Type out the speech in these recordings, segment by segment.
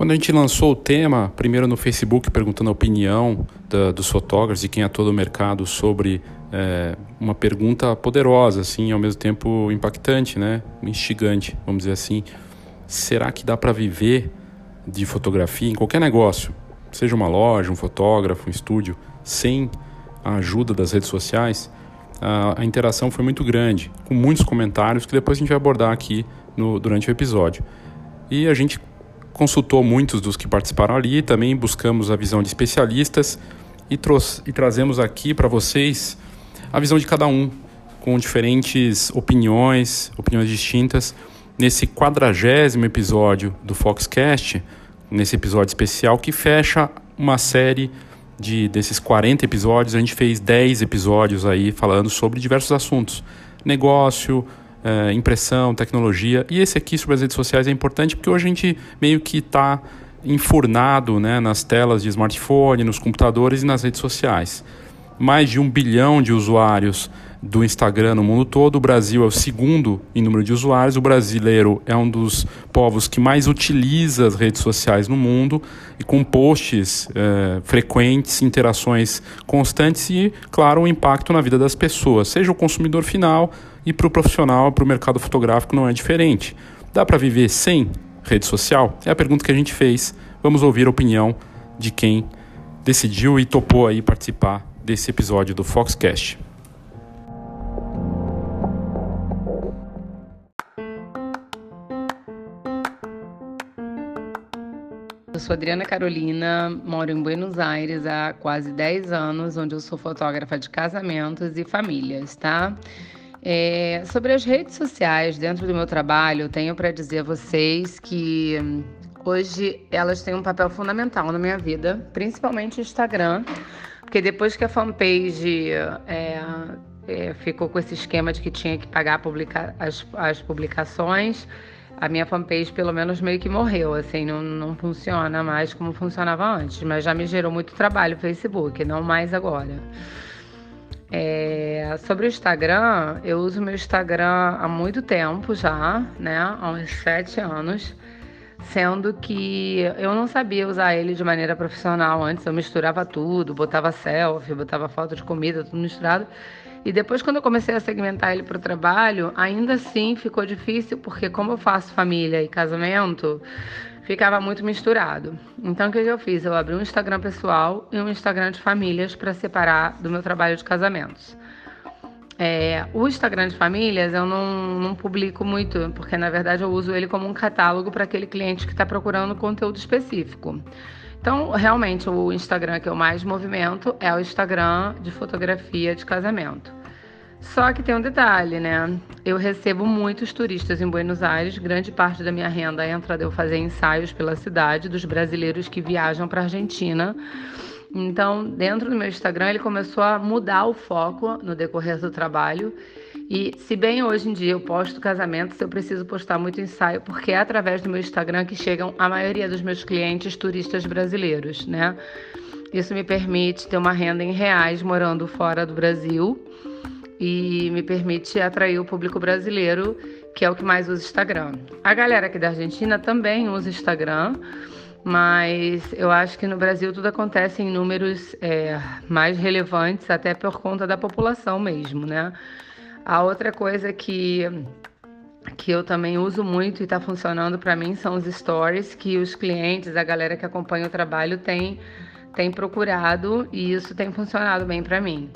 Quando a gente lançou o tema, primeiro no Facebook, perguntando a opinião da, dos fotógrafos e quem atua no mercado sobre é, uma pergunta poderosa, assim, ao mesmo tempo impactante, né? instigante, vamos dizer assim. Será que dá para viver de fotografia em qualquer negócio, seja uma loja, um fotógrafo, um estúdio, sem a ajuda das redes sociais? A, a interação foi muito grande, com muitos comentários que depois a gente vai abordar aqui no, durante o episódio. E a gente consultou muitos dos que participaram ali, também buscamos a visão de especialistas e, e trazemos aqui para vocês a visão de cada um, com diferentes opiniões, opiniões distintas, nesse quadragésimo episódio do Foxcast, nesse episódio especial que fecha uma série de desses 40 episódios, a gente fez 10 episódios aí falando sobre diversos assuntos. Negócio, é, impressão, tecnologia. E esse aqui sobre as redes sociais é importante porque hoje a gente meio que está enfurnado né, nas telas de smartphone, nos computadores e nas redes sociais. Mais de um bilhão de usuários do Instagram no mundo todo. O Brasil é o segundo em número de usuários. O brasileiro é um dos povos que mais utiliza as redes sociais no mundo e com posts é, frequentes, interações constantes e, claro, um impacto na vida das pessoas, seja o consumidor final e para o profissional, para o mercado fotográfico não é diferente. Dá para viver sem rede social? É a pergunta que a gente fez. Vamos ouvir a opinião de quem decidiu e topou aí participar desse episódio do Foxcast. Eu sou Adriana Carolina, moro em Buenos Aires há quase 10 anos, onde eu sou fotógrafa de casamentos e famílias, tá? É, sobre as redes sociais, dentro do meu trabalho, tenho para dizer a vocês que hum, hoje elas têm um papel fundamental na minha vida, principalmente o Instagram, porque depois que a fanpage é, é, ficou com esse esquema de que tinha que pagar publica as, as publicações, a minha fanpage pelo menos meio que morreu, assim, não, não funciona mais como funcionava antes, mas já me gerou muito trabalho o Facebook, não mais agora. É, sobre o Instagram, eu uso meu Instagram há muito tempo já, né? Há uns sete anos. Sendo que eu não sabia usar ele de maneira profissional. Antes eu misturava tudo, botava selfie, botava foto de comida, tudo misturado. E depois, quando eu comecei a segmentar ele para o trabalho, ainda assim ficou difícil, porque como eu faço família e casamento, ficava muito misturado. Então o que, eu fiz? Eu abri um Instagram pessoal e um Instagram de famílias para separar do meu trabalho de casamentos. É, o Instagram de famílias eu não, não, publico muito, porque na verdade eu uso ele como um catálogo para aquele cliente que está procurando conteúdo específico. Então, realmente, o Instagram que eu mais movimento é o Instagram de fotografia de casamento. Só que tem um detalhe, né? Eu recebo muitos turistas em Buenos Aires, grande parte da minha renda entra de eu fazer ensaios pela cidade dos brasileiros que viajam para a Argentina. Então, dentro do meu Instagram, ele começou a mudar o foco no decorrer do trabalho. E se bem hoje em dia eu posto casamentos, eu preciso postar muito ensaio, porque é através do meu Instagram que chegam a maioria dos meus clientes turistas brasileiros, né? Isso me permite ter uma renda em reais morando fora do Brasil e me permite atrair o público brasileiro, que é o que mais usa Instagram. A galera aqui da Argentina também usa Instagram, mas eu acho que no Brasil tudo acontece em números é, mais relevantes, até por conta da população mesmo, né? A outra coisa que que eu também uso muito e está funcionando para mim são os stories que os clientes, a galera que acompanha o trabalho tem, tem procurado e isso tem funcionado bem para mim.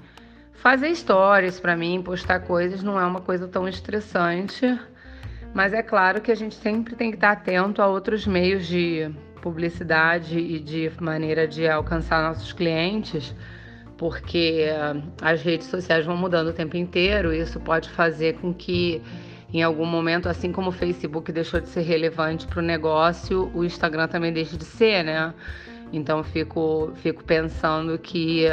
Fazer stories para mim, postar coisas não é uma coisa tão estressante, mas é claro que a gente sempre tem que estar atento a outros meios de publicidade e de maneira de alcançar nossos clientes, porque as redes sociais vão mudando o tempo inteiro e isso pode fazer com que em algum momento, assim como o Facebook deixou de ser relevante para o negócio, o Instagram também deixa de ser, né? Então fico, fico pensando que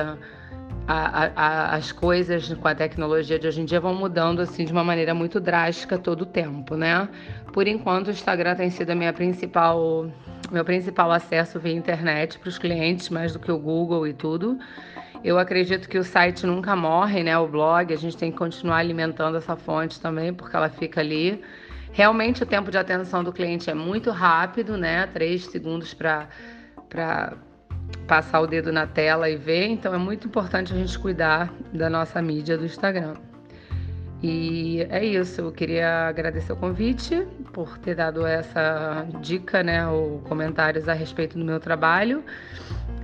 a, a, as coisas com a tecnologia de hoje em dia vão mudando assim de uma maneira muito drástica todo o tempo, né? Por enquanto, o Instagram tem sido a minha principal, meu principal acesso via internet para os clientes, mais do que o Google e tudo. Eu acredito que o site nunca morre, né? O blog, a gente tem que continuar alimentando essa fonte também, porque ela fica ali. Realmente o tempo de atenção do cliente é muito rápido, né? Três segundos para passar o dedo na tela e ver. Então é muito importante a gente cuidar da nossa mídia do Instagram. E é isso, eu queria agradecer o convite por ter dado essa dica, né, ou comentários a respeito do meu trabalho.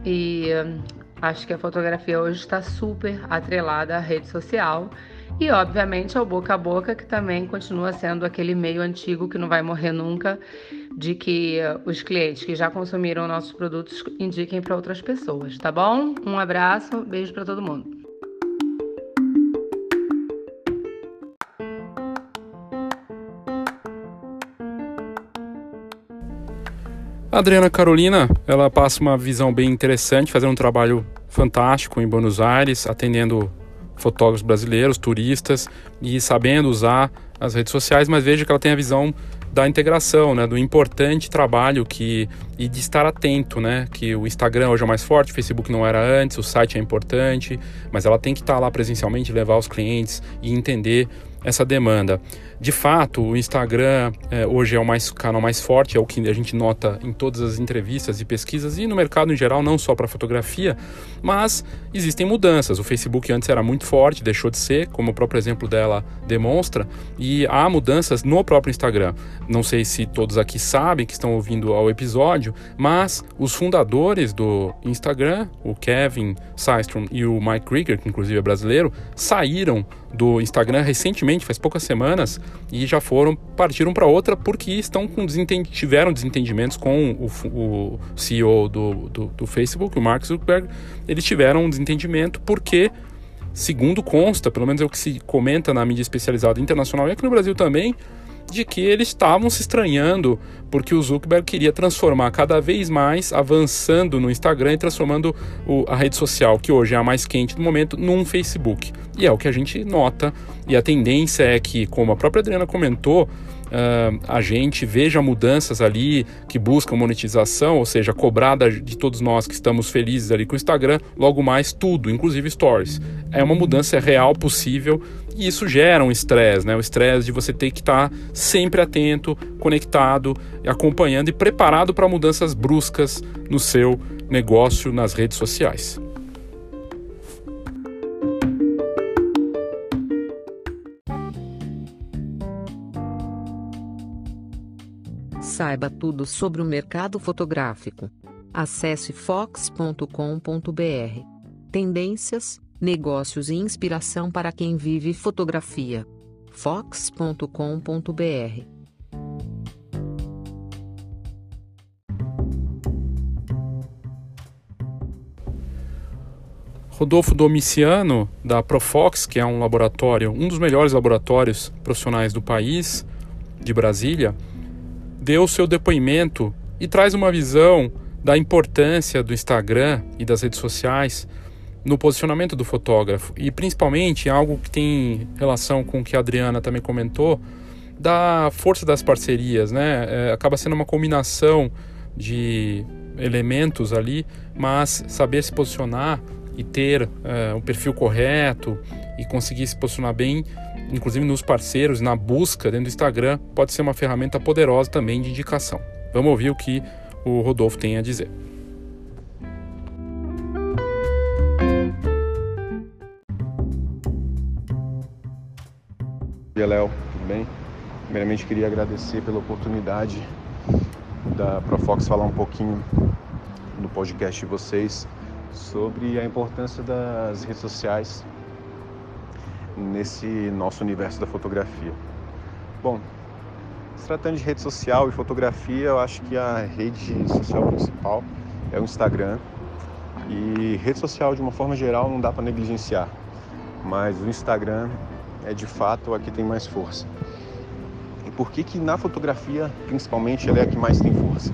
E Acho que a fotografia hoje está super atrelada à rede social e, obviamente, ao boca a boca, que também continua sendo aquele meio antigo que não vai morrer nunca, de que os clientes que já consumiram nossos produtos indiquem para outras pessoas, tá bom? Um abraço, beijo para todo mundo. A Adriana Carolina, ela passa uma visão bem interessante, fazendo um trabalho fantástico em Buenos Aires, atendendo fotógrafos brasileiros, turistas e sabendo usar as redes sociais, mas veja que ela tem a visão da integração, né, do importante trabalho que e de estar atento, né, que o Instagram hoje é mais forte, o Facebook não era antes, o site é importante, mas ela tem que estar lá presencialmente, levar os clientes e entender essa demanda. De fato, o Instagram é, hoje é o mais, canal mais forte, é o que a gente nota em todas as entrevistas e pesquisas e no mercado em geral, não só para fotografia, mas existem mudanças. O Facebook antes era muito forte, deixou de ser, como o próprio exemplo dela demonstra, e há mudanças no próprio Instagram. Não sei se todos aqui sabem que estão ouvindo ao episódio, mas os fundadores do Instagram, o Kevin Systrom e o Mike Krieger, que inclusive é brasileiro, saíram do Instagram recentemente, faz poucas semanas, e já foram, partiram para outra porque estão com desentend tiveram desentendimentos com o, o CEO do, do, do, Facebook, o Mark Zuckerberg. Eles tiveram um desentendimento porque, segundo consta, pelo menos é o que se comenta na mídia especializada internacional e aqui no Brasil também, de que eles estavam se estranhando porque o Zuckerberg queria transformar cada vez mais, avançando no Instagram e transformando o, a rede social, que hoje é a mais quente do momento, num Facebook. E é o que a gente nota, e a tendência é que, como a própria Adriana comentou, uh, a gente veja mudanças ali que buscam monetização, ou seja, cobrada de todos nós que estamos felizes ali com o Instagram, logo mais tudo, inclusive stories. É uma mudança real, possível, e isso gera um estresse, né? O estresse de você ter que estar sempre atento, conectado, acompanhando e preparado para mudanças bruscas no seu negócio nas redes sociais. Saiba tudo sobre o mercado fotográfico. Acesse fox.com.br. Tendências, negócios e inspiração para quem vive fotografia. fox.com.br. Rodolfo Domiciano, da Profox, que é um laboratório, um dos melhores laboratórios profissionais do país, de Brasília, deu seu depoimento e traz uma visão da importância do Instagram e das redes sociais no posicionamento do fotógrafo e principalmente algo que tem relação com o que a Adriana também comentou da força das parcerias, né? É, acaba sendo uma combinação de elementos ali, mas saber se posicionar e ter é, um perfil correto e conseguir se posicionar bem inclusive nos parceiros, na busca dentro do Instagram, pode ser uma ferramenta poderosa também de indicação. Vamos ouvir o que o Rodolfo tem a dizer. Oi, Léo, tudo bem? Primeiramente queria agradecer pela oportunidade da Profox falar um pouquinho no podcast de vocês sobre a importância das redes sociais nesse nosso universo da fotografia. Bom, se tratando de rede social e fotografia, eu acho que a rede social principal é o Instagram. E rede social, de uma forma geral, não dá para negligenciar, mas o Instagram é de fato a que tem mais força. E por que que na fotografia, principalmente, ela é a que mais tem força?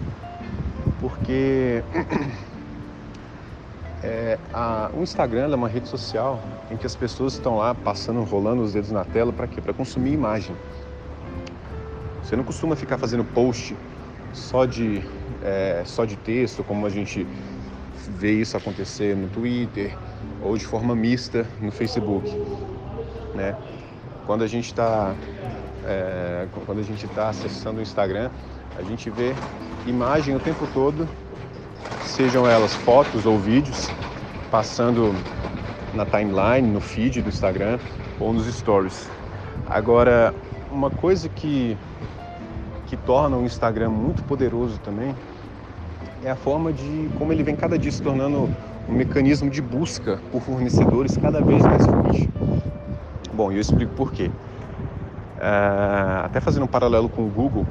Porque é, a, o Instagram é uma rede social em que as pessoas estão lá passando, rolando os dedos na tela para quê? Para consumir imagem. Você não costuma ficar fazendo post só de, é, só de texto, como a gente vê isso acontecer no Twitter ou de forma mista no Facebook, né? Quando a gente está é, quando a gente está acessando o Instagram, a gente vê imagem o tempo todo, sejam elas fotos ou vídeos, passando na timeline, no feed do Instagram ou nos stories. Agora, uma coisa que, que torna o Instagram muito poderoso também é a forma de como ele vem cada dia se tornando um mecanismo de busca por fornecedores cada vez mais forte. Bom, eu explico por quê. Uh, até fazendo um paralelo com o Google,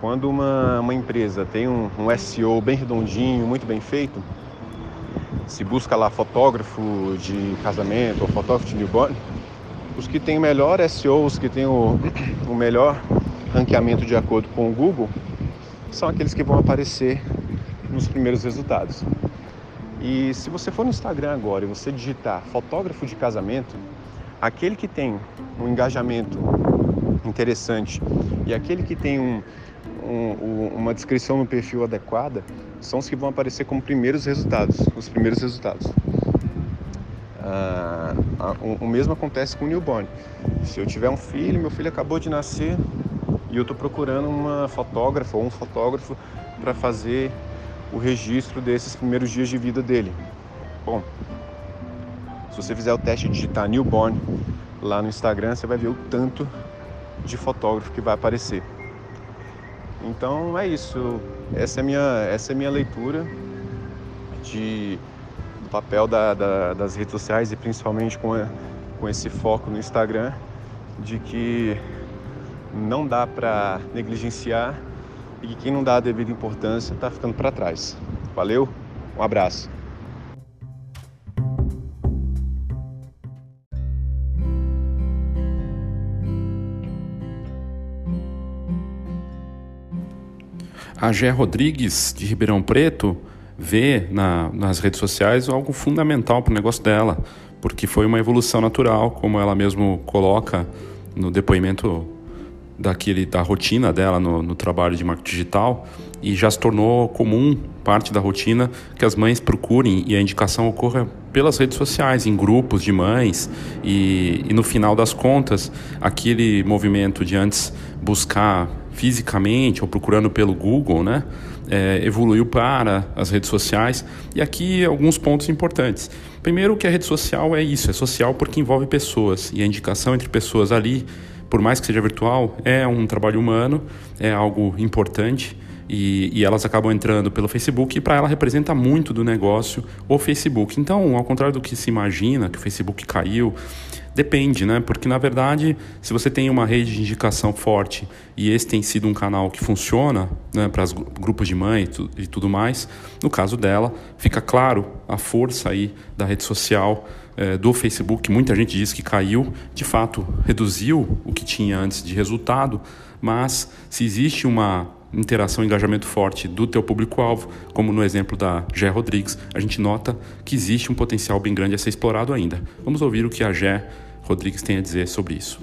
quando uma, uma empresa tem um, um, SEO bem redondinho, muito bem feito, se busca lá fotógrafo de casamento ou fotógrafo de newborn, os que têm o melhor SEO, os que têm o, o melhor ranqueamento de acordo com o Google, são aqueles que vão aparecer nos primeiros resultados. E se você for no Instagram agora e você digitar fotógrafo de casamento, aquele que tem um engajamento interessante e aquele que tem um, um, uma descrição no perfil adequada são os que vão aparecer como primeiros resultados, os primeiros resultados. Ah, o, mesmo acontece com o newborn. Se eu tiver um filho, meu filho acabou de nascer e eu estou procurando uma fotógrafa ou um fotógrafo para fazer o registro desses primeiros dias de vida dele. Bom, se você fizer o teste de digitar newborn lá no Instagram, você vai ver o tanto de fotógrafo que vai aparecer. Então é isso. Essa é minha, essa é minha leitura de, do papel da, da, das redes sociais e principalmente com, a, com esse foco no Instagram, de que não dá para negligenciar e que quem não dá a devida importância está ficando para trás. Valeu, um abraço. A Gé Rodrigues, de Ribeirão Preto, vê na, nas redes sociais algo fundamental para o negócio dela, porque foi uma evolução natural, como ela mesmo coloca no depoimento daquele da rotina dela no, no, trabalho de marketing digital e já se tornou comum parte da rotina que as mães procurem e a indicação ocorra pelas redes sociais, em grupos de mães e, e no final das contas aquele movimento de antes buscar fisicamente ou procurando pelo Google, né? É, evoluiu para as redes sociais. E aqui alguns pontos importantes. Primeiro, que a rede social é isso, é social porque envolve pessoas e a indicação entre pessoas ali, por mais que seja virtual, é um trabalho humano, é algo importante. E, e, elas acabam entrando pelo Facebook e para ela representa muito do negócio o Facebook. Então, ao contrário do que se imagina, que o Facebook caiu, Depende, né? Porque na verdade, se você tem uma rede de indicação forte e esse tem sido um canal que funciona né, para os grupos de mãe e, tu, e, tudo mais, no caso dela, fica claro a força aí da rede social eh, do Facebook. Muita gente diz que caiu, de fato, reduziu o que tinha antes de resultado, mas se existe uma interação e engajamento forte do teu público-alvo, como no exemplo da Gé Rodrigues, a gente nota que existe um potencial bem grande a ser explorado ainda. Vamos ouvir o que a Gé Rodrigues tem a dizer sobre isso.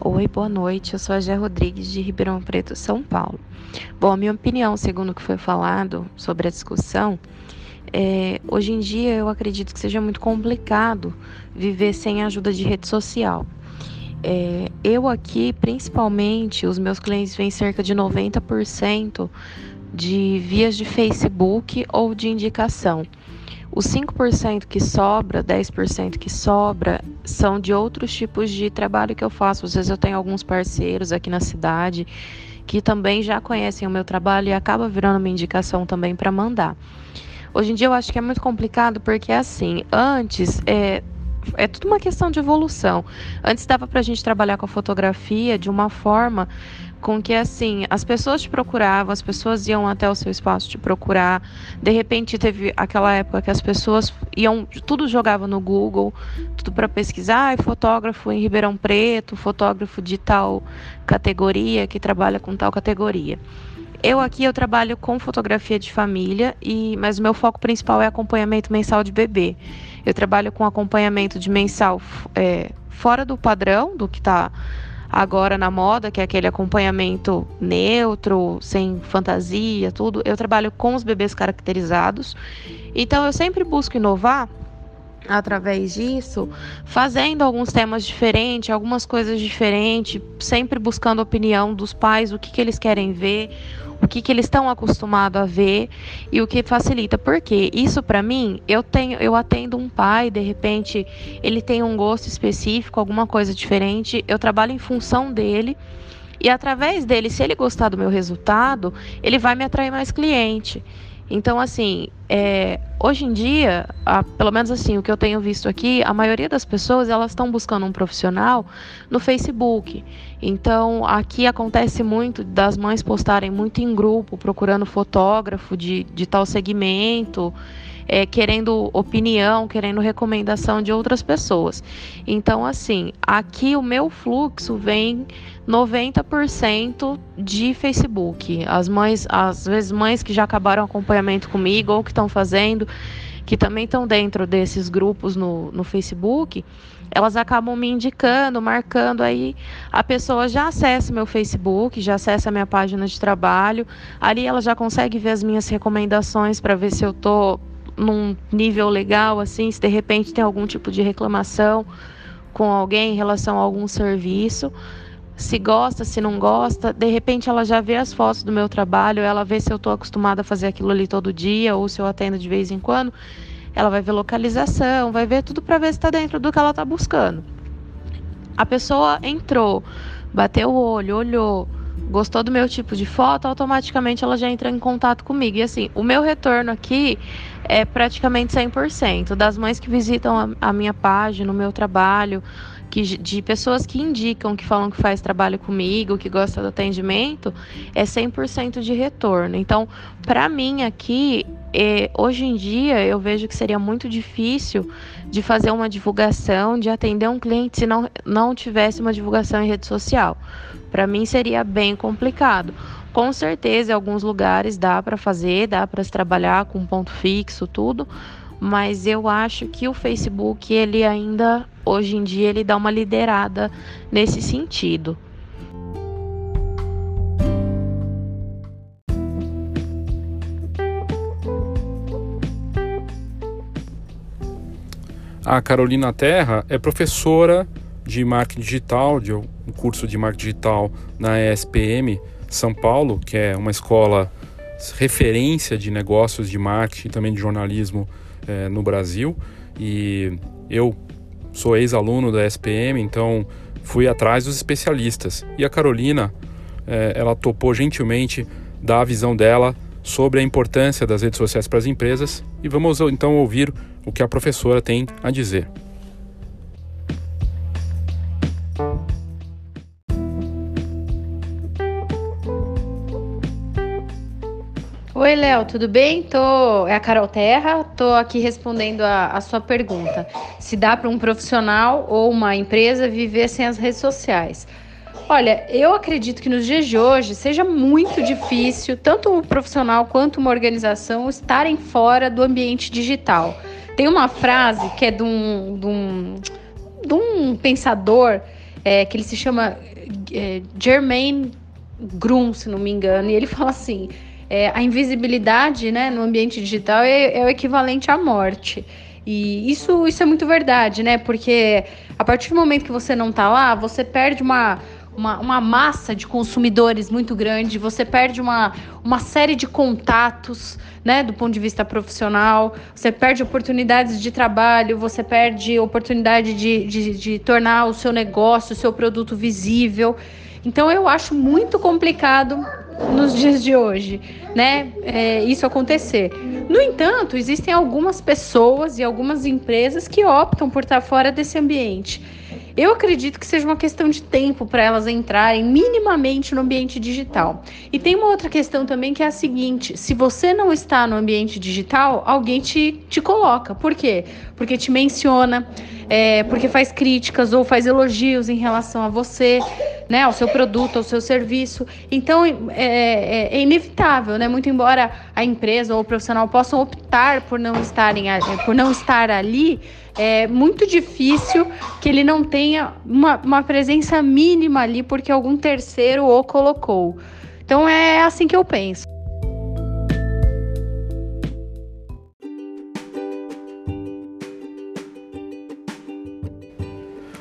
Oi, boa noite. Eu sou a Gé Rodrigues de Ribeirão Preto, São Paulo. Bom, a minha opinião, segundo o que foi falado sobre a discussão, é, hoje em dia eu acredito que seja muito complicado viver sem a ajuda de rede social. É, eu aqui, principalmente, os meus clientes vêm cerca de 90% de vias de Facebook ou de indicação. Os 5% que sobra, 10% que sobra, são de outros tipos de trabalho que eu faço. Às vezes eu tenho alguns parceiros aqui na cidade que também já conhecem o meu trabalho e acaba virando uma indicação também para mandar. Hoje em dia eu acho que é muito complicado porque assim, antes é, é tudo uma questão de evolução. Antes dava para a gente trabalhar com a fotografia de uma forma com que assim as pessoas te procuravam, as pessoas iam até o seu espaço te procurar. De repente teve aquela época que as pessoas iam tudo jogava no Google, tudo para pesquisar, ah, fotógrafo em Ribeirão Preto, fotógrafo de tal categoria que trabalha com tal categoria. Eu aqui eu trabalho com fotografia de família e mas o meu foco principal é acompanhamento mensal de bebê. Eu trabalho com acompanhamento de mensal é, fora do padrão do que está agora na moda, que é aquele acompanhamento neutro, sem fantasia, tudo. Eu trabalho com os bebês caracterizados. Então eu sempre busco inovar através disso, fazendo alguns temas diferentes, algumas coisas diferentes, sempre buscando a opinião dos pais, o que, que eles querem ver, o que, que eles estão acostumados a ver e o que facilita. Porque isso para mim, eu tenho, eu atendo um pai, de repente ele tem um gosto específico, alguma coisa diferente, eu trabalho em função dele. E através dele, se ele gostar do meu resultado, ele vai me atrair mais cliente. Então, assim, é, hoje em dia, a, pelo menos assim, o que eu tenho visto aqui, a maioria das pessoas elas estão buscando um profissional no Facebook. Então, aqui acontece muito das mães postarem muito em grupo, procurando fotógrafo de, de tal segmento é, querendo opinião, querendo recomendação de outras pessoas. Então, assim, aqui o meu fluxo vem 90% de Facebook. As mães, às vezes mães que já acabaram acompanhamento comigo ou que estão fazendo, que também estão dentro desses grupos no, no Facebook, elas acabam me indicando, marcando aí a pessoa já acessa meu Facebook, já acessa minha página de trabalho, ali ela já consegue ver as minhas recomendações para ver se eu tô num nível legal, assim, se de repente tem algum tipo de reclamação com alguém em relação a algum serviço, se gosta, se não gosta, de repente ela já vê as fotos do meu trabalho, ela vê se eu estou acostumada a fazer aquilo ali todo dia ou se eu atendo de vez em quando, ela vai ver localização, vai ver tudo para ver se está dentro do que ela está buscando. A pessoa entrou, bateu o olho, olhou, gostou do meu tipo de foto, automaticamente ela já entra em contato comigo. E assim, o meu retorno aqui é praticamente 100%. Das mães que visitam a, a minha página, o meu trabalho, que, de pessoas que indicam, que falam que faz trabalho comigo, que gosta do atendimento, é 100% de retorno. Então, para mim aqui, é, hoje em dia, eu vejo que seria muito difícil de fazer uma divulgação, de atender um cliente se não, não tivesse uma divulgação em rede social. Para mim seria bem complicado. Com certeza, em alguns lugares dá para fazer, dá para se trabalhar com ponto fixo, tudo, mas eu acho que o Facebook ele ainda hoje em dia ele dá uma liderada nesse sentido. A Carolina Terra é professora de marketing digital, de um curso de marketing digital na ESPM São Paulo, que é uma escola referência de negócios de marketing e também de jornalismo é, no Brasil. E eu sou ex-aluno da ESPM, então fui atrás dos especialistas. E a Carolina, é, ela topou gentilmente dar a visão dela sobre a importância das redes sociais para as empresas e vamos então ouvir o que a professora tem a dizer. Oi, Léo, tudo bem? Tô... É a Carol Terra, tô aqui respondendo a, a sua pergunta. Se dá para um profissional ou uma empresa viver sem as redes sociais? Olha, eu acredito que nos dias de hoje seja muito difícil, tanto o profissional quanto uma organização, estarem fora do ambiente digital. Tem uma frase que é de um, de um, de um pensador é, que ele se chama é, Germain Grum, se não me engano, e ele fala assim é, a invisibilidade né, no ambiente digital é, é, o equivalente à morte. E isso, isso é muito verdade, né? Porque a partir do momento que você não está lá, você perde uma, uma, uma, massa de consumidores muito grande, você perde uma, uma série de contatos, né, do ponto de vista profissional, você perde oportunidades de trabalho, você perde oportunidade de, de, de tornar o seu negócio, o seu produto visível. Então eu acho muito complicado nos dias de hoje, né? É, isso acontecer. No entanto, existem algumas pessoas e algumas empresas que optam por estar fora desse ambiente. Eu acredito que seja uma questão de tempo para elas entrarem minimamente no ambiente digital. E tem uma outra questão também que é a seguinte: se você não está no ambiente digital, alguém te, te coloca. Por quê? Porque te menciona, é, porque faz críticas ou faz elogios em relação a você, né, ao seu produto, ao seu serviço. Então é, é, é inevitável, né? Muito embora a empresa ou o profissional possam optar por não estarem por não estar ali é muito difícil que ele não tenha uma, uma presença mínima ali porque algum terceiro o colocou. Então é assim que eu penso.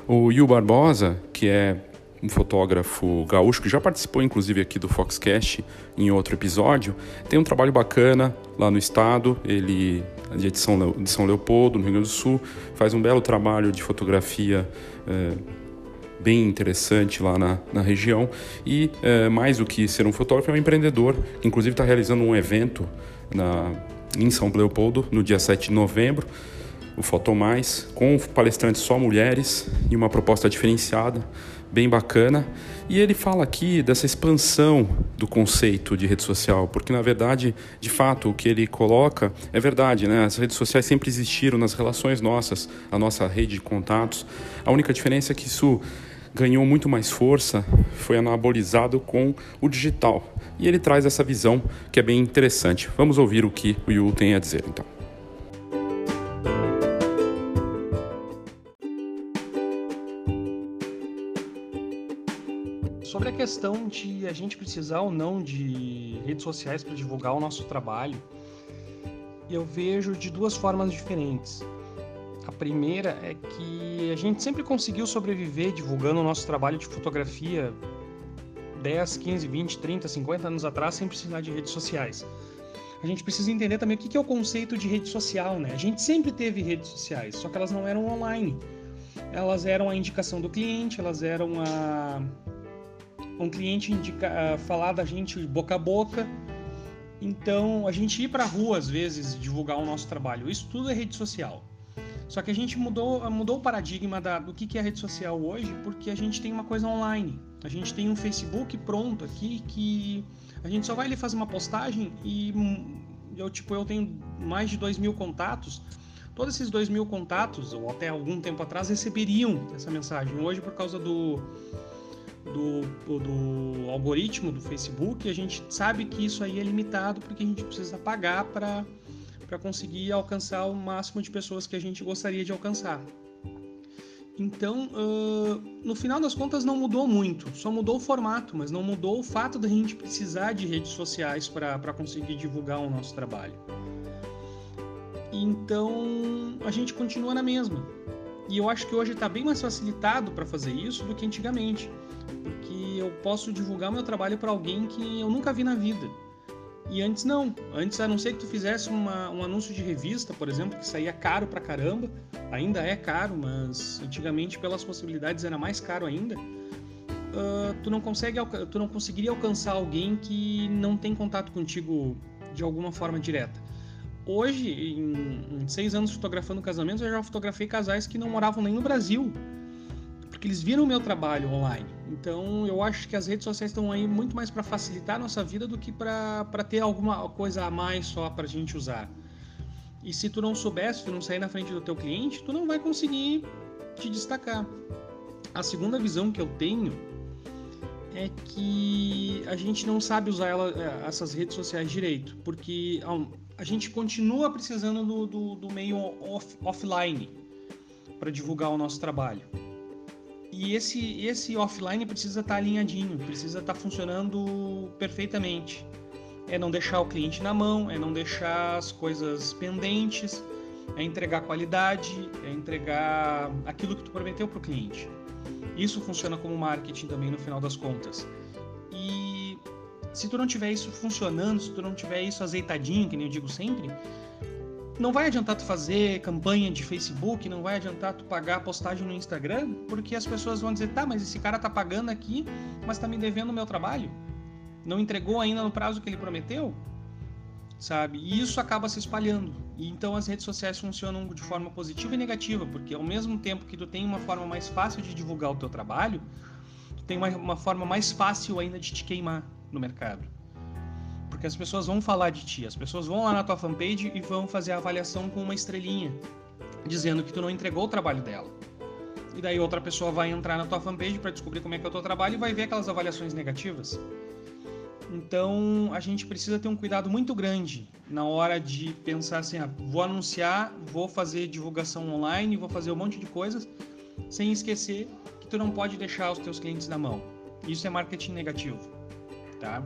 O Yu Barbosa, que é um fotógrafo gaúcho que já participou inclusive aqui do Foxcast em outro episódio, tem um trabalho bacana lá no estado. Ele de São, de São Leopoldo, no Rio Grande do Sul, faz um belo trabalho de fotografia é, bem interessante lá na, na região. E é, mais do que ser um fotógrafo, é um empreendedor, que inclusive está realizando um evento na, em São Leopoldo no dia 7 de novembro o Fotomais, com palestrantes só mulheres e uma proposta diferenciada bem bacana. E ele fala aqui dessa expansão do conceito de rede social, porque na verdade, de fato, o que ele coloca é verdade, né? As redes sociais sempre existiram nas relações nossas, a nossa rede de contatos. A única diferença é que isso ganhou muito mais força, foi anabolizado com o digital. E ele traz essa visão que é bem interessante. Vamos ouvir o que o Yu tem a dizer, então. Questão de a gente precisar ou não de redes sociais para divulgar o nosso trabalho, eu vejo de duas formas diferentes. A primeira é que a gente sempre conseguiu sobreviver divulgando o nosso trabalho de fotografia 10, 15, 20, 30, 50 anos atrás sem precisar de redes sociais. A gente precisa entender também o que é o conceito de rede social, né? A gente sempre teve redes sociais, só que elas não eram online. Elas eram a indicação do cliente, elas eram a um cliente indica, uh, falar da gente boca a boca. Então, a gente ir para a rua, às vezes, divulgar o nosso trabalho. Isso tudo é rede social. Só que a gente mudou, mudou o paradigma da, do que é rede social hoje, porque a gente tem uma coisa online. A gente tem um Facebook pronto aqui que a gente só vai ali fazer uma postagem e hum, eu, tipo, eu tenho mais de 2 mil contatos. Todos esses 2 mil contatos, ou até algum tempo atrás, receberiam essa mensagem. Hoje, por causa do, do, do algoritmo do Facebook, a gente sabe que isso aí é limitado porque a gente precisa pagar para conseguir alcançar o máximo de pessoas que a gente gostaria de alcançar. Então, uh, no final das contas, não mudou muito, só mudou o formato, mas não mudou o fato da gente precisar de redes sociais para conseguir divulgar o nosso trabalho. Então, a gente continua na mesma. E eu acho que hoje está bem mais facilitado para fazer isso do que antigamente porque eu posso divulgar meu trabalho para alguém que eu nunca vi na vida. E antes não. Antes, a não ser que tu fizesse uma, um anúncio de revista, por exemplo, que saía caro pra caramba, ainda é caro, mas antigamente pelas possibilidades era mais caro ainda. Uh, tu não consegue, tu não conseguiria alcançar alguém que não tem contato contigo de alguma forma direta. Hoje, em, em seis anos fotografando casamentos, eu já fotografei casais que não moravam nem no Brasil porque eles viram o meu trabalho online. Então eu acho que as redes sociais estão aí muito mais para facilitar a nossa vida do que para ter alguma coisa a mais só para a gente usar. E se tu não soubesse, se tu não sair na frente do teu cliente, tu não vai conseguir te destacar. A segunda visão que eu tenho é que a gente não sabe usar ela, é, essas redes sociais direito, porque a gente continua precisando do, do, do meio off, offline para divulgar o nosso trabalho. E esse, esse offline precisa estar tá alinhadinho, precisa estar tá funcionando perfeitamente. É não deixar o cliente na mão, é não deixar as coisas pendentes, é entregar qualidade, é entregar aquilo que tu prometeu para o cliente. Isso funciona como marketing também no final das contas. E se tu não tiver isso funcionando, se tu não tiver isso azeitadinho, que nem eu digo sempre, não vai adiantar tu fazer campanha de Facebook, não vai adiantar tu pagar postagem no Instagram, porque as pessoas vão dizer, tá, mas esse cara tá pagando aqui, mas tá me devendo o meu trabalho. Não entregou ainda no prazo que ele prometeu. sabe? E isso acaba se espalhando. E então as redes sociais funcionam de forma positiva e negativa, porque ao mesmo tempo que tu tem uma forma mais fácil de divulgar o teu trabalho, tu tem uma, uma forma mais fácil ainda de te queimar no mercado. Porque as pessoas vão falar de ti, as pessoas vão lá na tua fanpage e vão fazer a avaliação com uma estrelinha, dizendo que tu não entregou o trabalho dela. E daí outra pessoa vai entrar na tua fanpage para descobrir como é que é o teu trabalho e vai ver aquelas avaliações negativas. Então a gente precisa ter um cuidado muito grande na hora de pensar assim: ah, vou anunciar, vou fazer divulgação online, vou fazer um monte de coisas, sem esquecer que tu não pode deixar os teus clientes na mão. Isso é marketing negativo, tá?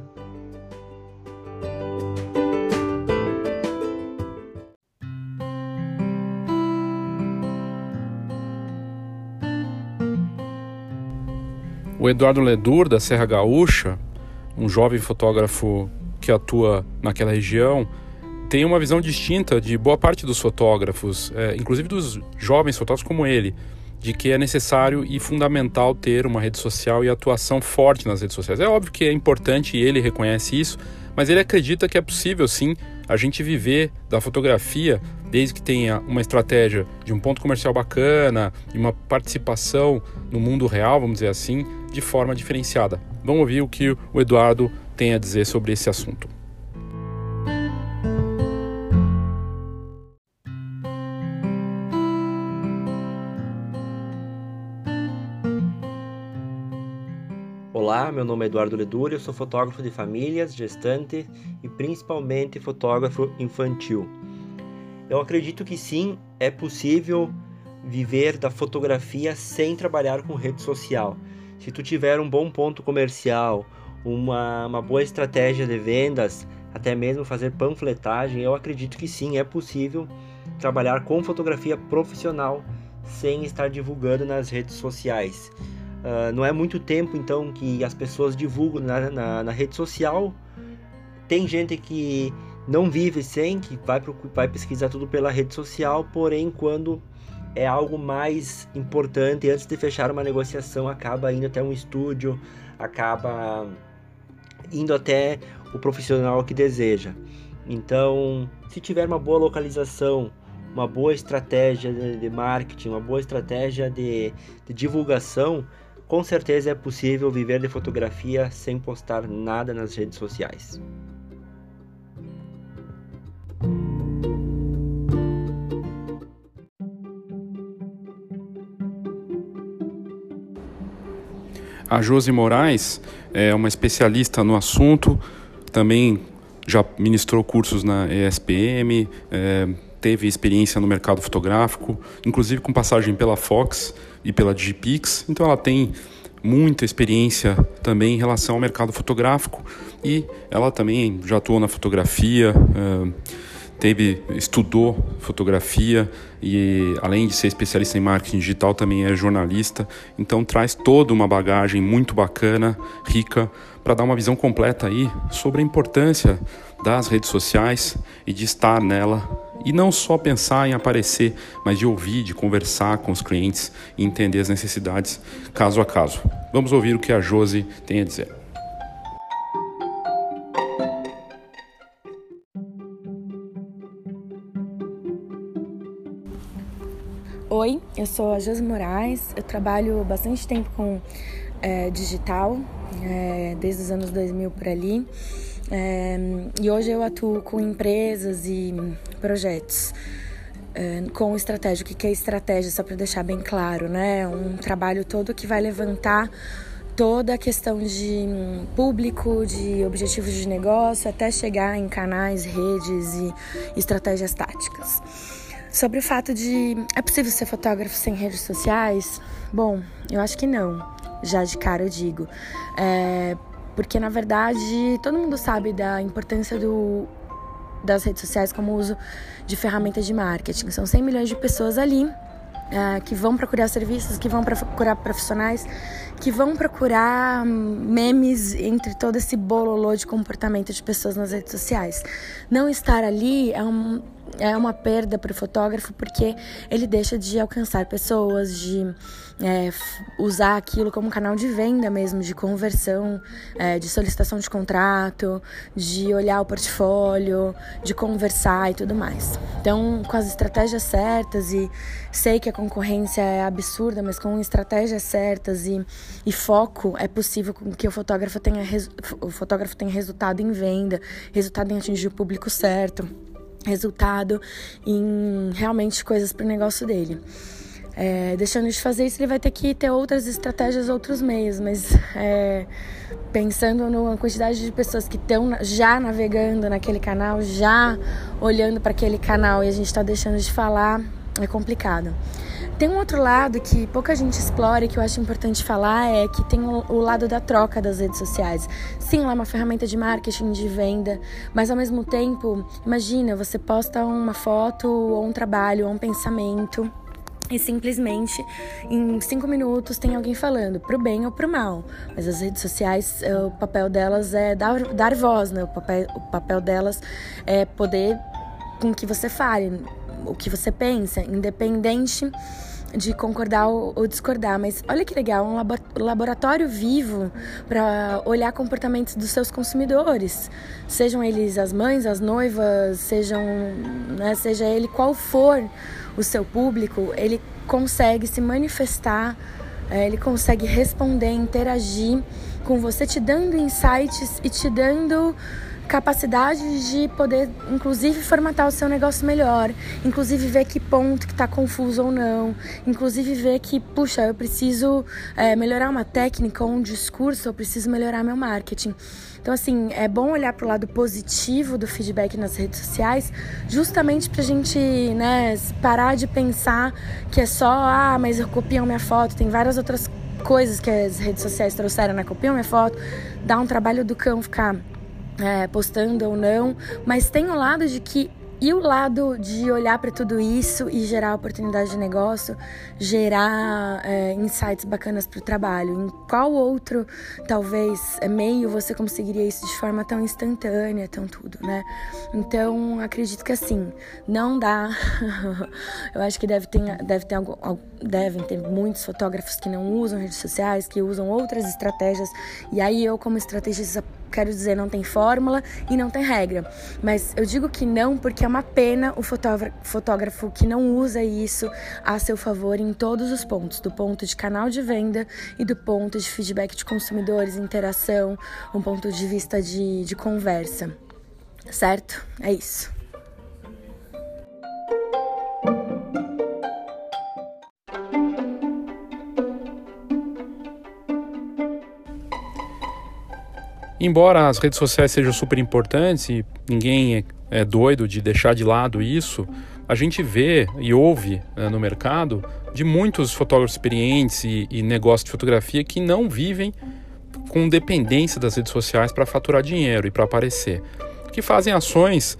O Eduardo Ledur, da Serra Gaúcha, um jovem fotógrafo que atua naquela região, tem uma visão distinta de boa parte dos fotógrafos, é, inclusive dos jovens fotógrafos como ele, de que é necessário e fundamental ter uma rede social e atuação forte nas redes sociais. É óbvio que é importante e ele reconhece isso, mas ele acredita que é possível sim a gente viver da fotografia desde que tenha uma estratégia de um ponto comercial bacana e uma participação no mundo real, vamos dizer assim, de forma diferenciada. Vamos ouvir o que o Eduardo tem a dizer sobre esse assunto. Olá, meu nome é Eduardo Ledur, eu sou fotógrafo de famílias, gestante e principalmente fotógrafo infantil. Eu acredito que sim, é possível viver da fotografia sem trabalhar com rede social. Se tu tiver um bom ponto comercial, uma, uma boa estratégia de vendas, até mesmo fazer panfletagem, eu acredito que sim, é possível trabalhar com fotografia profissional sem estar divulgando nas redes sociais. Uh, não é muito tempo então que as pessoas divulgam na, na, na, rede social. Tem gente que não vive sem, que vai, vai pesquisar tudo pela rede social, porém, quando é algo mais importante antes de fechar uma negociação, acaba indo até um estúdio, acaba indo até o profissional que deseja. Então, se tiver uma boa localização, uma boa estratégia de marketing, uma boa estratégia de, de divulgação, com certeza é possível viver de fotografia sem postar nada nas redes sociais. A Josi Moraes é uma especialista no assunto, também já ministrou cursos na ESPM, é, teve experiência no mercado fotográfico, inclusive com passagem pela Fox e pela Digipix, então ela tem muita experiência também em relação ao mercado fotográfico e ela também já atuou na fotografia. É, teve estudou fotografia e além de ser especialista em marketing digital também é jornalista. Então traz toda uma bagagem muito bacana rica para dar uma visão completa aí sobre a importância das redes sociais e de estar nela. E não só pensar em aparecer mas de ouvir de conversar com os clientes e entender as necessidades caso a caso. Vamos ouvir o que a Josi tem a dizer Oi, eu sou a Josi Moraes, eu trabalho bastante tempo com é, digital, é, desde os anos 2000 por ali, é, e hoje eu atuo com empresas e projetos. Com estratégia, o que é estratégia, só para deixar bem claro, né? Um trabalho todo que vai levantar toda a questão de público, de objetivos de negócio, até chegar em canais, redes e estratégias táticas. Sobre o fato de é possível ser fotógrafo sem redes sociais? Bom, eu acho que não. Já de cara eu digo. É, porque na verdade todo mundo sabe da importância do, das redes sociais como uso de ferramentas de marketing. São 100 milhões de pessoas ali é, que vão procurar serviços, que vão procurar profissionais, que vão procurar memes entre todo esse bololô de comportamento de pessoas nas redes sociais. Não estar ali é um é uma perda para o fotógrafo porque ele deixa de alcançar pessoas, de é, usar aquilo como canal de venda mesmo, de conversão, é, de solicitação de contrato, de olhar o portfólio, de conversar e tudo mais. Então, com as estratégias certas, e sei que a concorrência é absurda, mas com estratégias certas e, e foco, é possível que o fotógrafo tenha, o fotógrafo tenha resultado em venda, resultado em atingir o público certo, resultado em realmente coisas para o negócio dele. É, deixando de fazer isso, ele vai ter que ter outras estratégias, outros meios, mas é, pensando na quantidade de pessoas que estão já navegando naquele canal, já olhando para aquele canal e a gente está deixando de falar, é complicado. Tem um outro lado que pouca gente explora e que eu acho importante falar é que tem o, lado da troca das redes sociais. Sim, ela é uma ferramenta de marketing, de venda, mas ao mesmo tempo, imagina, você posta uma foto ou um trabalho ou um pensamento e simplesmente em cinco minutos tem alguém falando pro bem ou pro mal. Mas as redes sociais, eh, o papel delas é dar, dar voz, né? O papel, o papel delas é poder com que você fale, o que você pensa, independente de concordar ou discordar, mas olha que legal, um laboratório vivo para olhar comportamentos dos seus consumidores, sejam eles as mães, as noivas, sejam, né, seja ele qual for o seu público, ele consegue se manifestar, é, ele consegue responder, interagir com você, te dando insights e te dando capacidade de poder, inclusive, formatar o seu negócio melhor, inclusive ver que ponto que está confuso ou não, inclusive ver que, puxa, eu preciso é, melhorar uma técnica ou um discurso, eu preciso melhorar meu marketing. Então, assim, é bom olhar para o lado positivo do feedback nas redes sociais, justamente para a gente né, parar de pensar que é só, ah, mas copiam minha foto, tem várias outras coisas que as redes sociais trouxeram, né? Copiam minha foto, dá um trabalho do cão ficar é, postando ou não, mas tem o lado de que e o lado de olhar para tudo isso e gerar oportunidade de negócio, gerar é, insights bacanas para o trabalho. Em qual outro, talvez, é, meio você conseguiria isso de forma tão instantânea, tão tudo, né? Então, acredito que assim, não dá. Eu acho que deve ter, deve ter algo, devem ter muitos fotógrafos que não usam redes sociais, que usam outras estratégias. E aí eu, como estrategista quero dizer, não tem fórmula e não tem regra. Mas eu digo que não porque é uma pena o fotógrafo que não usa isso a seu favor em todos os pontos, do ponto de canal de venda e do ponto de feedback de consumidores, interação, um ponto de vista de, de conversa. Certo? É isso. Embora as redes sociais sejam super importantes e ninguém é, é doido de deixar de lado isso, a gente vê e ouve né, no mercado de muitos fotógrafos experientes e, e negócios de fotografia que não vivem com dependência das redes sociais para faturar dinheiro e para aparecer, que fazem ações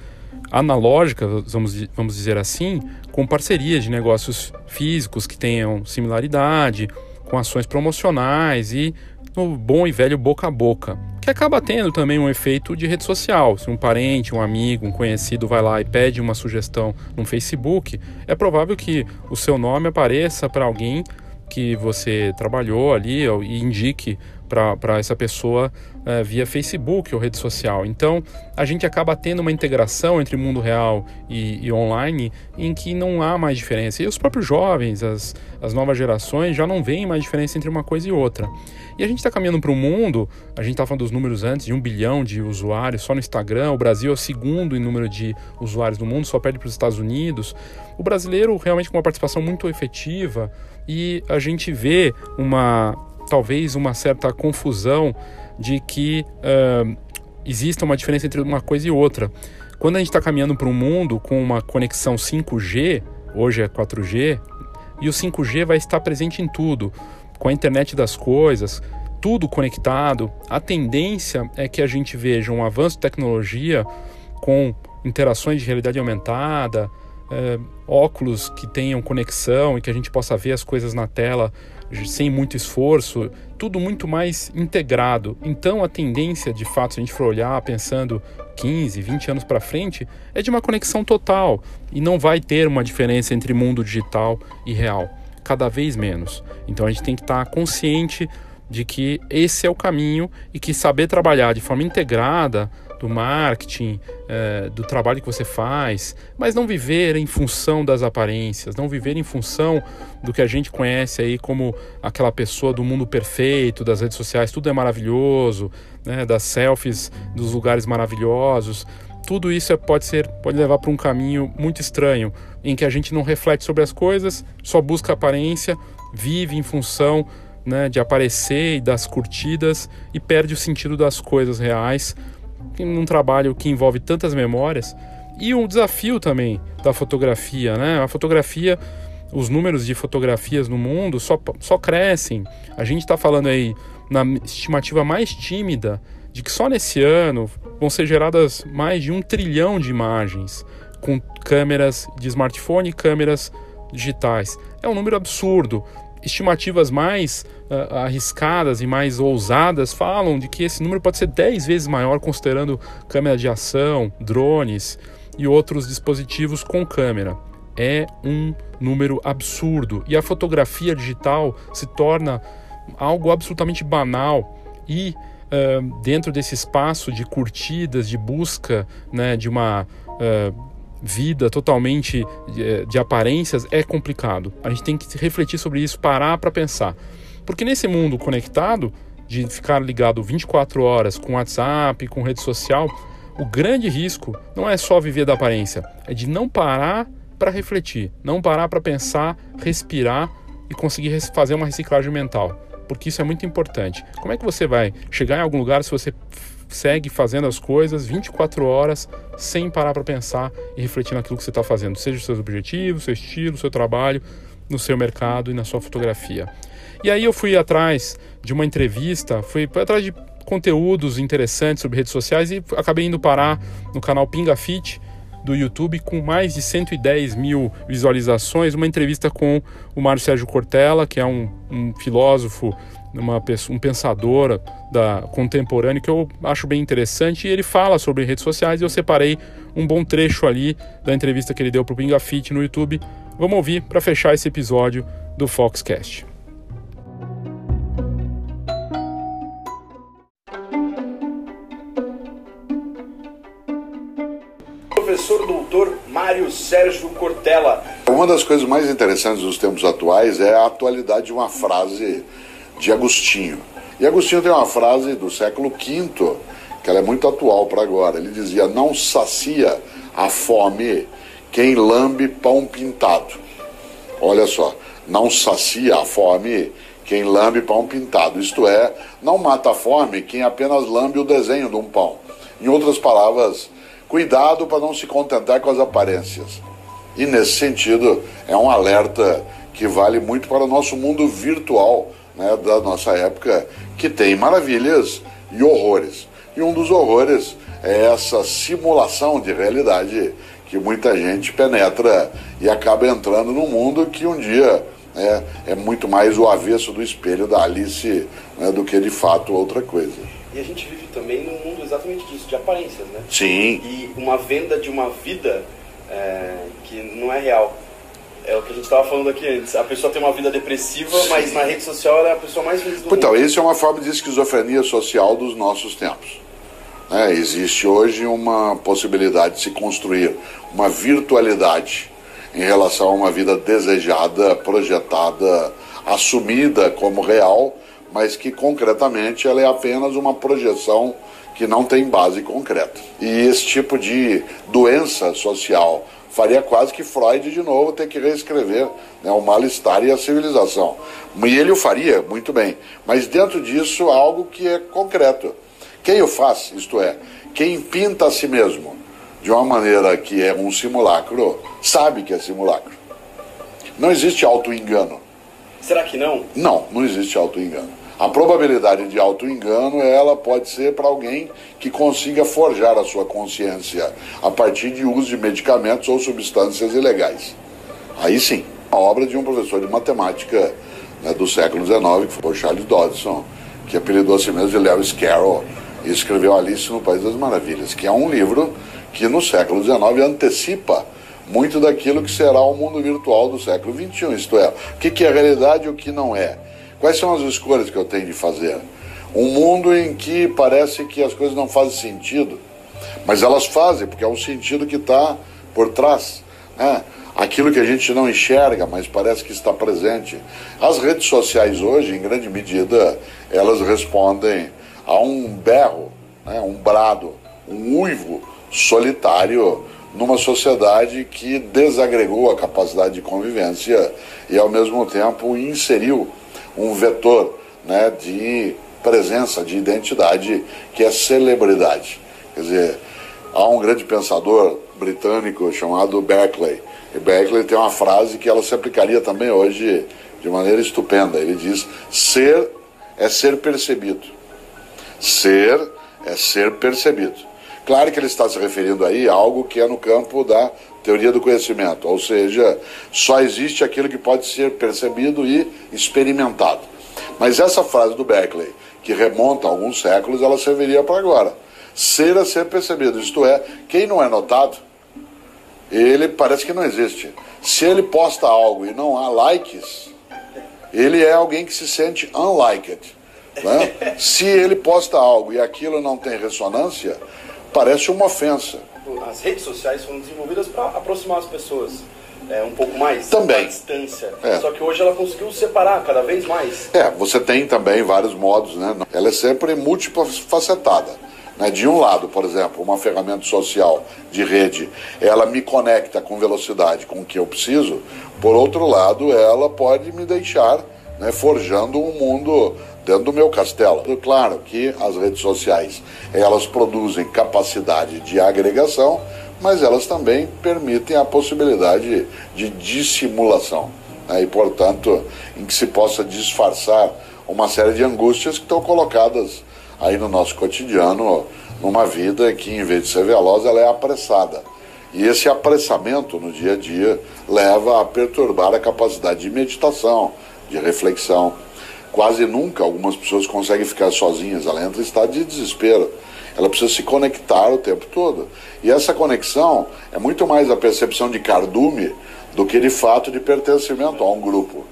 analógicas, vamos, vamos dizer assim, com parcerias de negócios físicos que tenham similaridade, com ações promocionais e no bom e velho boca a boca, que acaba tendo também um efeito de rede social. Se um parente, um amigo, um conhecido vai lá e pede uma sugestão no Facebook, é provável que o seu nome apareça para alguém que você trabalhou ali e indique para essa pessoa é, via Facebook ou rede social. Então, a gente acaba tendo uma integração entre mundo real e, e, online em que não há mais diferença. E os próprios jovens, as, as novas gerações, já não veem mais diferença entre uma coisa e outra. E a gente está caminhando para um mundo, a gente estava falando dos números antes, de um bilhão de usuários só no Instagram. O Brasil é o segundo em número de usuários do mundo, só perde para os Estados Unidos. O brasileiro realmente com uma participação muito efetiva e a gente vê uma talvez uma certa confusão de que uh, exista uma diferença entre uma coisa e outra. Quando a gente está caminhando para um mundo com uma conexão 5G, hoje é 4G, e o 5G vai estar presente em tudo, com a internet das coisas, tudo conectado, a tendência é que a gente veja um avanço de tecnologia com interações de realidade aumentada, é, óculos que tenham conexão e que a gente possa ver as coisas na tela sem muito esforço, tudo muito mais integrado. Então a tendência, de fato, se a gente for olhar pensando 15, 20 anos para frente, é de uma conexão total e não vai ter uma diferença entre mundo digital e real, cada vez menos. Então a gente tem que estar tá consciente de que esse é o caminho e que saber trabalhar de forma integrada do marketing, é, do trabalho que você faz, mas não viver em função das aparências, não viver em função do que a gente conhece aí como aquela pessoa do mundo perfeito, das redes sociais, tudo é maravilhoso, né, das selfies dos lugares maravilhosos. Tudo isso é, pode ser, pode levar para um caminho muito estranho, em que a gente não reflete sobre as coisas, só busca aparência, vive em função né, de aparecer e das curtidas e perde o sentido das coisas reais num trabalho que envolve tantas memórias e um desafio também da fotografia, né? A fotografia, os números de fotografias no mundo só, só crescem. A gente está falando aí na estimativa mais tímida de que só nesse ano vão ser geradas mais de um trilhão de imagens com câmeras de smartphone e câmeras digitais. É um número absurdo estimativas mais uh, arriscadas e mais ousadas falam de que esse número pode ser 10 vezes maior, considerando câmera de ação, drones e outros dispositivos com câmera. É um número absurdo e a fotografia digital se torna algo absolutamente banal e uh, dentro desse espaço de curtidas, de busca né, de uma uh, vida totalmente de, eh, de aparências é complicado. A gente tem que refletir sobre isso, parar para pensar. Porque nesse mundo conectado, de ficar ligado 24 horas com WhatsApp, com rede social, o grande risco não é só viver da aparência, é de não parar para refletir, não parar para pensar, respirar e conseguir fazer uma reciclagem mental. Porque isso é muito importante. Como é que você vai chegar em algum lugar se você segue fazendo as coisas 24 horas sem parar para pensar e refletir naquilo que você está fazendo, seja os seus objetivos, seu estilo, seu trabalho, no seu mercado e na sua fotografia. E aí eu fui atrás de uma entrevista, fui atrás de conteúdos interessantes sobre redes sociais e acabei indo parar no canal Pinga Fit do YouTube com mais de 110 mil visualizações, uma entrevista com o Mário Sérgio Cortella, que é um, um filósofo uma pessoa, um pensador da contemporâneo que eu acho bem interessante e ele fala sobre redes sociais e eu separei um bom trecho ali da entrevista que ele deu para o Pinga Fit no YouTube. Vamos ouvir para fechar esse episódio do Foxcast. Professor doutor Mário Sérgio Cortella. Uma das coisas mais interessantes dos tempos atuais é a atualidade de uma frase de Agostinho. E Agostinho tem uma frase do século V, que ela é muito atual para agora. Ele dizia: Não sacia a fome quem lambe pão pintado. Olha só, não sacia a fome quem lambe pão pintado. Isto é, não mata a fome quem apenas lambe o desenho de um pão. Em outras palavras, cuidado para não se contentar com as aparências. E nesse sentido, é um alerta que vale muito para o nosso mundo virtual né, da nossa época que tem maravilhas e horrores. E um dos horrores é essa simulação de realidade que muita gente penetra e acaba entrando num mundo que um dia né, é muito mais o avesso do espelho da Alice né, do que de fato outra coisa. E a gente vive também num mundo exatamente disso, de aparências, né? Sim. E uma venda de uma vida é, que não é real. É o que a gente estava falando aqui antes. A pessoa tem uma vida depressiva, mas na rede social ela é a pessoa mais feliz do então, mundo. Então, isso é uma forma de esquizofrenia social dos nossos tempos. É, existe hoje uma possibilidade de se construir uma virtualidade em relação a uma vida desejada, projetada, assumida como real, mas que concretamente ela é apenas uma projeção que não tem base concreta. E esse tipo de doença social faria quase que Freud de novo ter que reescrever né, o mal-estar e a civilização. E ele o faria, muito bem. Mas dentro disso, algo que é concreto. Quem o faz, isto é, quem pinta a si mesmo de uma maneira que é um simulacro, sabe que é simulacro. Não existe auto-engano. Será que não? Não, não existe auto-engano. A probabilidade de auto-engano ela pode ser para alguém que consiga forjar a sua consciência a partir de uso de medicamentos ou substâncias ilegais. Aí sim, a obra de um professor de matemática né, do século XIX, que foi Charles Dodson, que apelidou a si mesmo de Lewis Carroll e escreveu Alice no País das Maravilhas, que é um livro que no século XIX antecipa muito daquilo que será o mundo virtual do século XXI, isto é, o que é realidade e o que não é. Quais são as escolhas que eu tenho de fazer? Um mundo em que parece que as coisas não fazem sentido, mas elas fazem, porque é um sentido que está por trás. Né? Aquilo que a gente não enxerga, mas parece que está presente. As redes sociais hoje, em grande medida, elas respondem a um berro, né? um brado, um uivo solitário numa sociedade que desagregou a capacidade de convivência e, ao mesmo tempo, inseriu um vetor né, de presença, de identidade, que é celebridade. Quer dizer, há um grande pensador britânico chamado Berkeley. E Berkeley tem uma frase que ela se aplicaria também hoje de maneira estupenda. Ele diz: ser é ser percebido. Ser é ser percebido. Claro que ele está se referindo aí a algo que é no campo da teoria do conhecimento, ou seja, só existe aquilo que pode ser percebido e experimentado. Mas essa frase do Berkeley, que remonta a alguns séculos, ela serviria para agora. Ser a ser percebido, isto é, quem não é notado, ele parece que não existe. Se ele posta algo e não há likes, ele é alguém que se sente unliked. Né? Se ele posta algo e aquilo não tem ressonância, parece uma ofensa. As redes sociais foram desenvolvidas para aproximar as pessoas é, um pouco mais também. distância. É. Só que hoje ela conseguiu separar cada vez mais. É, você tem também vários modos, né? Ela é sempre multifacetada. Né? De um lado, por exemplo, uma ferramenta social de rede, ela me conecta com velocidade com o que eu preciso. Por outro lado, ela pode me deixar né, forjando um mundo dentro do meu castelo. Claro que as redes sociais elas produzem capacidade de agregação, mas elas também permitem a possibilidade de dissimulação né, e, portanto, em que se possa disfarçar uma série de angústias que estão colocadas aí no nosso cotidiano, numa vida que, em vez de ser veloz, ela é apressada. E esse apressamento no dia a dia leva a perturbar a capacidade de meditação, de reflexão. Quase nunca algumas pessoas conseguem ficar sozinhas, ela entra em estado de desespero. Ela precisa se conectar o tempo todo. E essa conexão é muito mais a percepção de cardume do que de fato de pertencimento a um grupo.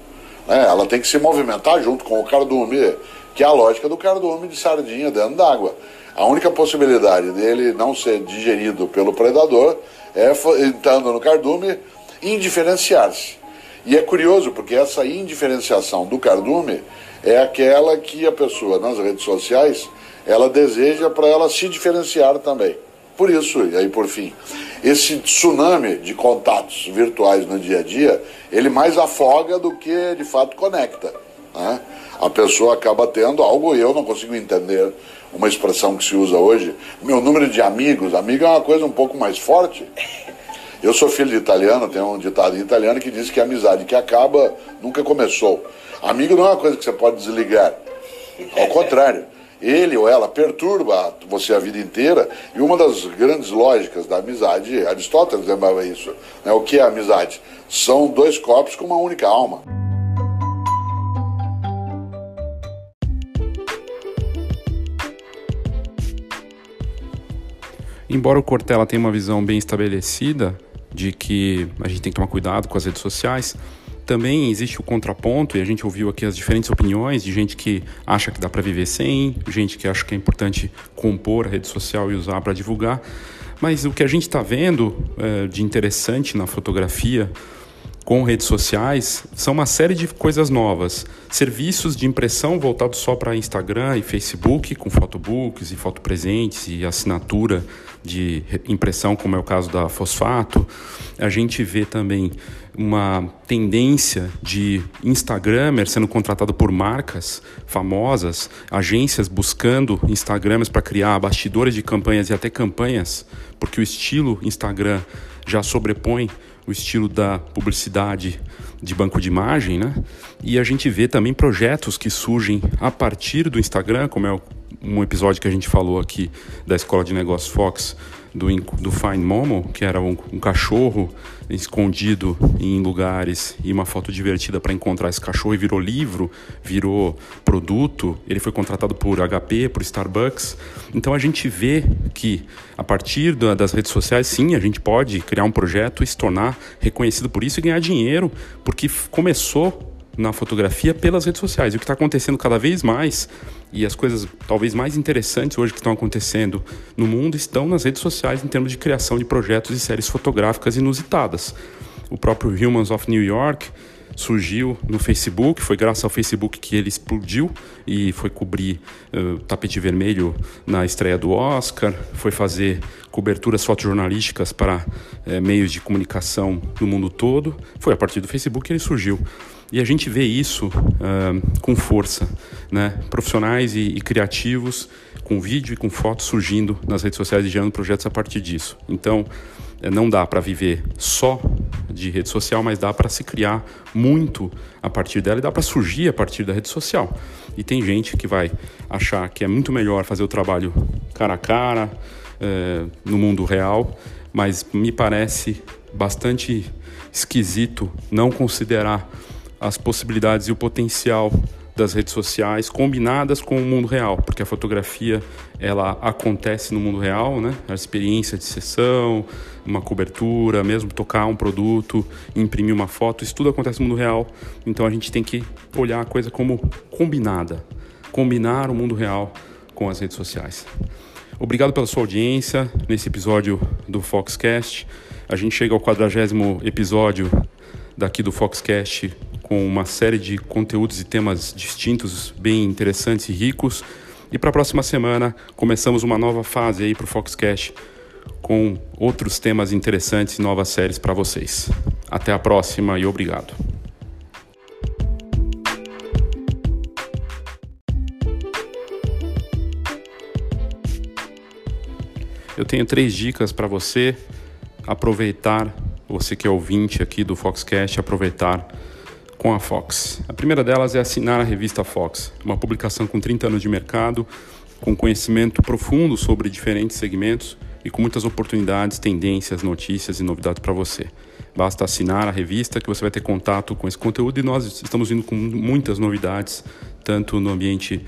Né? Ela tem que se movimentar junto com o cardume, que é a lógica do cardume de sardinha dentro d'água. A única possibilidade dele não ser digerido pelo predador é entrando no cardume indiferenciar-se. E é curioso porque essa indiferenciação do cardume é aquela que a pessoa nas redes sociais ela deseja para ela se diferenciar também. Por isso, e aí por fim, esse tsunami de contatos virtuais no dia a dia, ele mais afoga do que de fato conecta. Né? A pessoa acaba tendo algo, eu não consigo entender uma expressão que se usa hoje, meu número de amigos, amigo é uma coisa um pouco mais forte. Eu sou filho de italiano, tem um ditado em italiano que diz que a amizade que acaba nunca começou. Amigo não é uma coisa que você pode desligar. Ao contrário, ele ou ela perturba você a vida inteira. E uma das grandes lógicas da amizade, Aristóteles lembrava isso. Né? O que é amizade? São dois corpos com uma única alma. Embora o Cortella tenha uma visão bem estabelecida de que a gente tem que tomar cuidado com as redes sociais, também existe o contraponto, e a gente ouviu aqui as diferentes opiniões de gente que acha que dá para viver sem, gente que acha que é importante compor a rede social e usar para divulgar. Mas o que a gente está vendo é, de interessante na fotografia com redes sociais são uma série de coisas novas. Serviços de impressão voltados só para Instagram e Facebook, com photobooks e fotopresentes e assinatura de impressão, como é o caso da Fosfato. A gente vê também uma tendência de Instagramer sendo contratado por marcas famosas, agências buscando Instagramers para criar bastidores de campanhas e até campanhas, porque o estilo Instagram já sobrepõe o estilo da publicidade de banco de imagem, né? E a gente vê também projetos que surgem a partir do Instagram, como é um episódio que a gente falou aqui da Escola de Negócios Fox do, do Find Momo, que era um, um cachorro escondido em lugares e uma foto divertida para encontrar esse cachorro e virou livro, virou produto. Ele foi contratado por HP, por Starbucks. Então a gente vê que a partir da, das redes sociais, sim, a gente pode criar um projeto e se tornar reconhecido por isso e ganhar dinheiro, porque começou na fotografia pelas redes sociais. E o que está acontecendo cada vez mais e as coisas talvez mais interessantes hoje que estão acontecendo no mundo estão nas redes sociais em termos de criação de projetos e séries fotográficas inusitadas. O próprio Humans of New York surgiu no Facebook, foi graças ao Facebook que ele explodiu e foi cobrir uh, tapete vermelho na estreia do Oscar, foi fazer coberturas fotojornalísticas para uh, meios de comunicação no mundo todo. Foi a partir do Facebook que ele surgiu. E a gente vê isso uh, com força, né? Profissionais e, e, criativos com vídeo e com fotos surgindo nas redes sociais e gerando projetos a partir disso. Então, eh, não dá para viver só de rede social, mas dá para se criar muito a partir dela e dá para surgir a partir da rede social. E tem gente que vai achar que é muito melhor fazer o trabalho cara a cara, uh, no mundo real, mas me parece bastante esquisito não considerar as possibilidades e o potencial das redes sociais combinadas com o mundo real, porque a fotografia ela acontece no mundo real, né? A experiência de sessão, uma cobertura, mesmo tocar um produto, imprimir uma foto, isso tudo acontece no mundo real. Então a gente tem que olhar a coisa como combinada, combinar o mundo real com as redes sociais. Obrigado pela sua audiência nesse episódio do Foxcast. A gente chega ao quadragésimo episódio daqui do Foxcast com uma série de conteúdos e temas distintos, bem interessantes e ricos. E para a próxima semana começamos uma nova fase aí para o Foxcast com outros temas interessantes e novas séries para vocês. Até a próxima e obrigado. Eu tenho três dicas para você aproveitar, você que é ouvinte aqui do Foxcast, aproveitar com a Fox. A primeira delas é assinar a revista Fox, uma publicação com 30 anos de mercado, com conhecimento profundo sobre diferentes segmentos e com muitas oportunidades, tendências, notícias e novidades para você. Basta assinar a revista que você vai ter contato com esse conteúdo e nós estamos vindo com muitas novidades, tanto no ambiente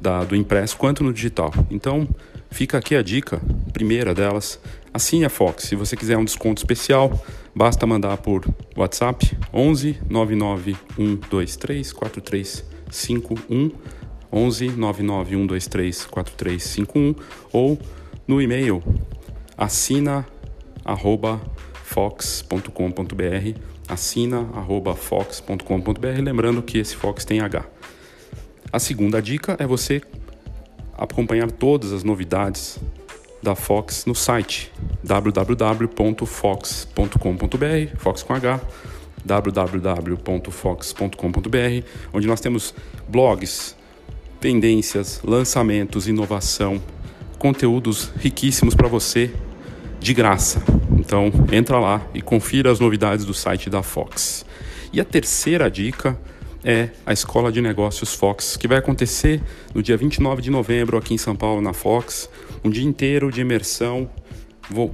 da, do impresso quanto no digital. Então, fica aqui a dica, primeira delas, assine a Fox. Se você quiser um desconto especial, Basta mandar por WhatsApp 11 99 123 4351 11 99 123 4351 ou no e-mail assina arroba fox.com.br assina arroba fox.com.br lembrando que esse Fox tem H. A segunda dica é você acompanhar todas as novidades da Fox no site www.fox.com.br, Fox com H, www.fox.com.br, onde nós temos blogs, tendências, lançamentos, inovação, conteúdos riquíssimos para você de graça. Então, entra lá e confira as novidades do site da Fox. E a terceira dica é a Escola de Negócios Fox, que vai acontecer no dia 29 de novembro aqui em São Paulo, na Fox um dia inteiro de imersão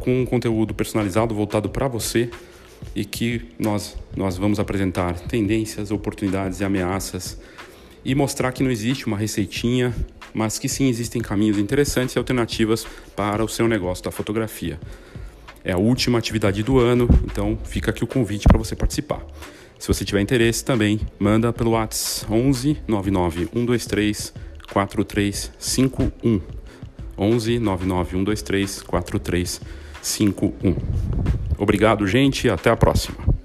com um conteúdo personalizado voltado para você e que nós, nós vamos apresentar tendências, oportunidades e ameaças e mostrar que não existe uma receitinha, mas que sim existem caminhos interessantes e alternativas para o seu negócio da fotografia. É a última atividade do ano, então fica aqui o convite para você participar. Se você tiver interesse também, manda pelo WhatsApp 11 99 123 4351. 11 99123 4351. Obrigado, gente, e até a próxima.